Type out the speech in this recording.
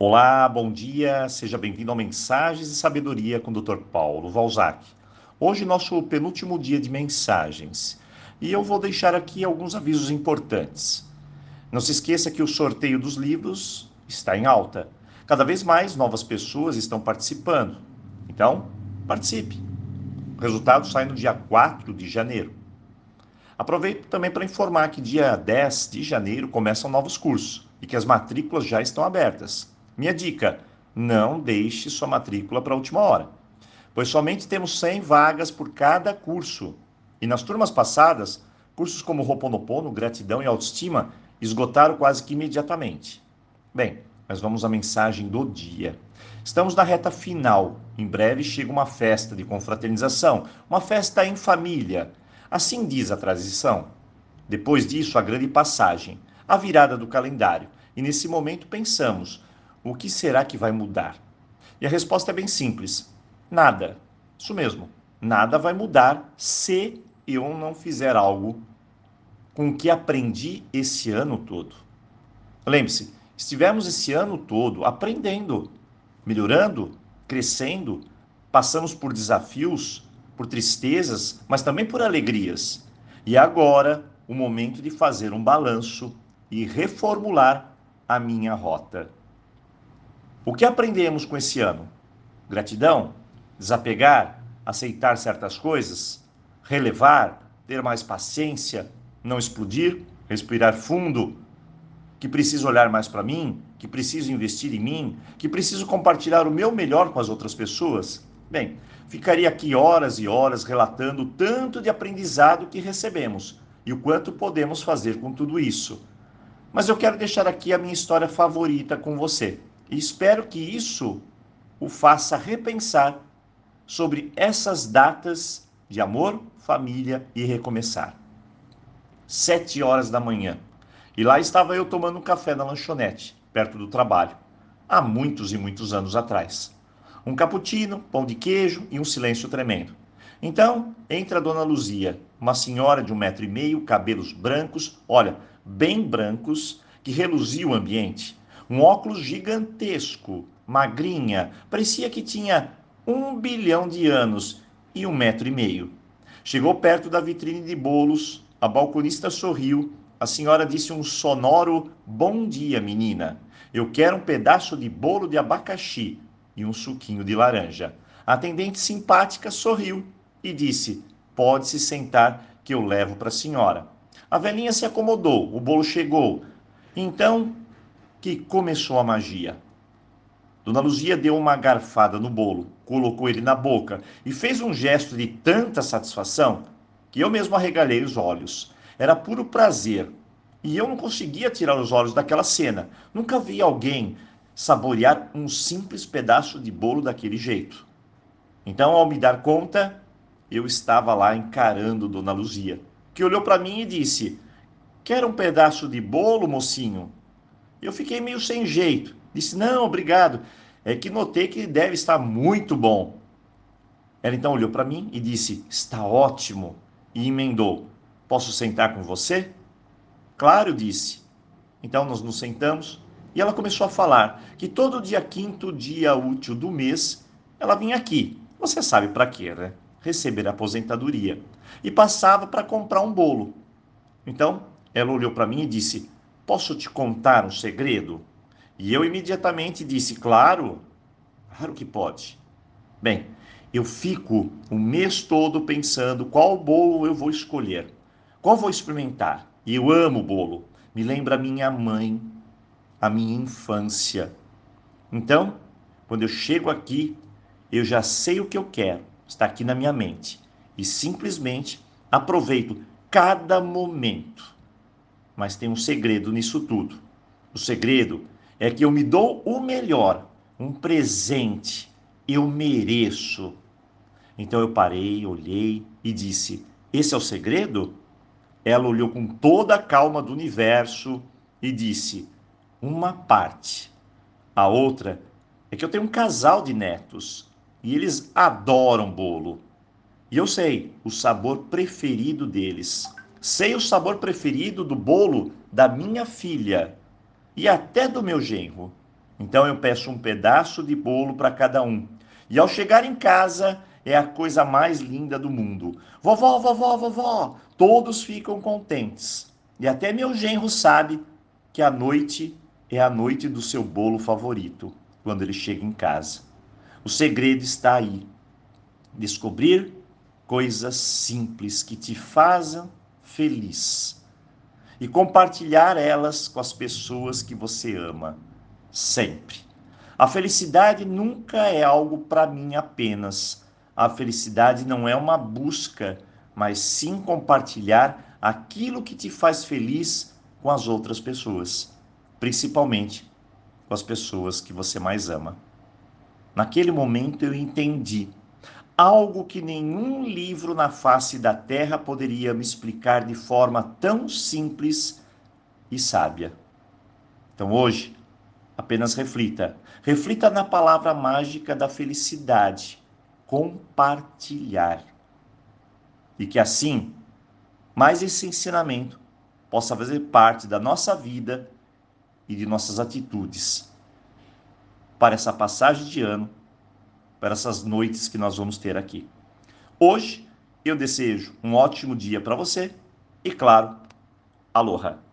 Olá, bom dia, seja bem-vindo ao Mensagens e Sabedoria com o Dr. Paulo Valzac. Hoje, nosso penúltimo dia de mensagens e eu vou deixar aqui alguns avisos importantes. Não se esqueça que o sorteio dos livros está em alta. Cada vez mais novas pessoas estão participando. Então, participe. O resultado sai no dia 4 de janeiro. Aproveito também para informar que dia 10 de janeiro começam novos cursos e que as matrículas já estão abertas. Minha dica: não deixe sua matrícula para a última hora, pois somente temos 100 vagas por cada curso. E nas turmas passadas, cursos como Roponopono, Gratidão e Autoestima esgotaram quase que imediatamente. Bem, mas vamos à mensagem do dia. Estamos na reta final. Em breve chega uma festa de confraternização, uma festa em família. Assim diz a tradição. Depois disso, a grande passagem, a virada do calendário. E nesse momento pensamos: o que será que vai mudar? E a resposta é bem simples: nada. Isso mesmo, nada vai mudar se eu não fizer algo com o que aprendi esse ano todo. Lembre-se, estivemos esse ano todo aprendendo, melhorando, crescendo, passamos por desafios, por tristezas, mas também por alegrias. E agora, o momento de fazer um balanço e reformular a minha rota. O que aprendemos com esse ano? Gratidão? Desapegar? Aceitar certas coisas? Relevar? Ter mais paciência? Não explodir? Respirar fundo? Que preciso olhar mais para mim? Que preciso investir em mim? Que preciso compartilhar o meu melhor com as outras pessoas? Bem, ficaria aqui horas e horas relatando o tanto de aprendizado que recebemos e o quanto podemos fazer com tudo isso. Mas eu quero deixar aqui a minha história favorita com você. E espero que isso o faça repensar sobre essas datas de amor, família e recomeçar. Sete horas da manhã. E lá estava eu tomando um café na lanchonete, perto do trabalho, há muitos e muitos anos atrás. Um cappuccino, pão de queijo e um silêncio tremendo. Então, entra a dona Luzia, uma senhora de um metro e meio, cabelos brancos, olha, bem brancos, que reluzia o ambiente um óculos gigantesco, magrinha, parecia que tinha um bilhão de anos e um metro e meio. Chegou perto da vitrine de bolos, a balconista sorriu, a senhora disse um sonoro bom dia, menina. Eu quero um pedaço de bolo de abacaxi e um suquinho de laranja. A atendente simpática sorriu e disse: Pode se sentar que eu levo para a senhora. A velhinha se acomodou, o bolo chegou. Então que começou a magia. Dona Luzia deu uma garfada no bolo, colocou ele na boca e fez um gesto de tanta satisfação que eu mesmo arregalei os olhos. Era puro prazer. E eu não conseguia tirar os olhos daquela cena. Nunca vi alguém saborear um simples pedaço de bolo daquele jeito. Então, ao me dar conta, eu estava lá encarando Dona Luzia, que olhou para mim e disse: Quer um pedaço de bolo, mocinho? Eu fiquei meio sem jeito. Disse: Não, obrigado. É que notei que deve estar muito bom. Ela então olhou para mim e disse: Está ótimo. E emendou: Posso sentar com você? Claro, disse. Então nós nos sentamos e ela começou a falar que todo dia quinto, dia útil do mês, ela vinha aqui. Você sabe para quê, né? Receber a aposentadoria. E passava para comprar um bolo. Então ela olhou para mim e disse: Posso te contar um segredo? E eu imediatamente disse: Claro, claro que pode. Bem, eu fico o mês todo pensando qual bolo eu vou escolher, qual vou experimentar. E eu amo bolo, me lembra a minha mãe, a minha infância. Então, quando eu chego aqui, eu já sei o que eu quero, está aqui na minha mente. E simplesmente aproveito cada momento mas tem um segredo nisso tudo. O segredo é que eu me dou o melhor, um presente. Eu mereço. Então eu parei, olhei e disse: Esse é o segredo? Ela olhou com toda a calma do universo e disse: Uma parte. A outra é que eu tenho um casal de netos e eles adoram bolo. E eu sei o sabor preferido deles. Sei o sabor preferido do bolo da minha filha e até do meu genro. Então eu peço um pedaço de bolo para cada um. E ao chegar em casa, é a coisa mais linda do mundo. Vovó, vovó, vovó, todos ficam contentes. E até meu genro sabe que a noite é a noite do seu bolo favorito, quando ele chega em casa. O segredo está aí. Descobrir coisas simples que te fazem feliz e compartilhar elas com as pessoas que você ama, sempre. A felicidade nunca é algo para mim apenas. A felicidade não é uma busca, mas sim compartilhar aquilo que te faz feliz com as outras pessoas, principalmente com as pessoas que você mais ama. Naquele momento eu entendi algo que nenhum livro na face da terra poderia me explicar de forma tão simples e sábia. Então hoje, apenas reflita. Reflita na palavra mágica da felicidade, compartilhar. E que assim, mais esse ensinamento possa fazer parte da nossa vida e de nossas atitudes para essa passagem de ano para essas noites que nós vamos ter aqui. Hoje eu desejo um ótimo dia para você e, claro, aloha!